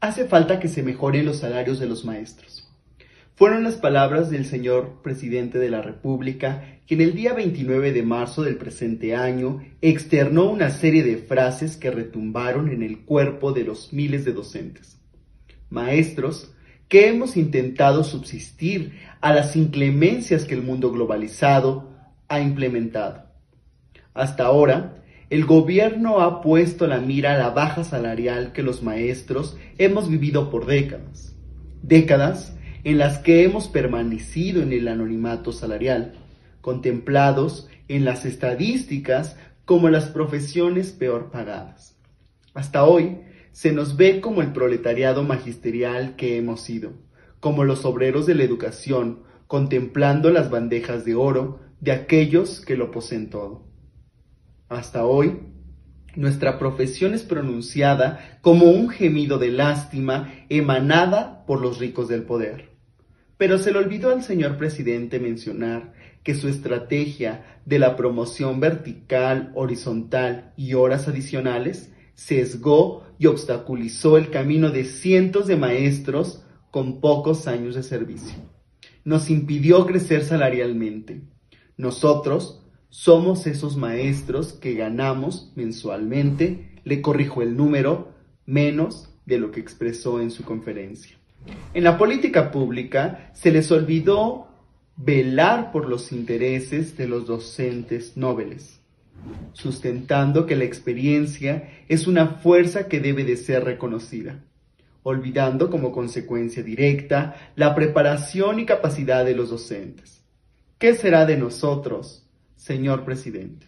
Hace falta que se mejoren los salarios de los maestros. Fueron las palabras del señor presidente de la República, quien el día 29 de marzo del presente año externó una serie de frases que retumbaron en el cuerpo de los miles de docentes. Maestros que hemos intentado subsistir a las inclemencias que el mundo globalizado ha implementado. Hasta ahora, el gobierno ha puesto la mira a la baja salarial que los maestros hemos vivido por décadas. Décadas en las que hemos permanecido en el anonimato salarial, contemplados en las estadísticas como las profesiones peor pagadas. Hasta hoy se nos ve como el proletariado magisterial que hemos sido, como los obreros de la educación, contemplando las bandejas de oro de aquellos que lo poseen todo. Hasta hoy, nuestra profesión es pronunciada como un gemido de lástima emanada por los ricos del poder. Pero se le olvidó al señor presidente mencionar que su estrategia de la promoción vertical, horizontal y horas adicionales sesgó y obstaculizó el camino de cientos de maestros con pocos años de servicio. Nos impidió crecer salarialmente. Nosotros somos esos maestros que ganamos mensualmente, le corrijo el número, menos de lo que expresó en su conferencia. En la política pública se les olvidó velar por los intereses de los docentes nobles, sustentando que la experiencia es una fuerza que debe de ser reconocida, olvidando como consecuencia directa la preparación y capacidad de los docentes. ¿Qué será de nosotros señor presidente.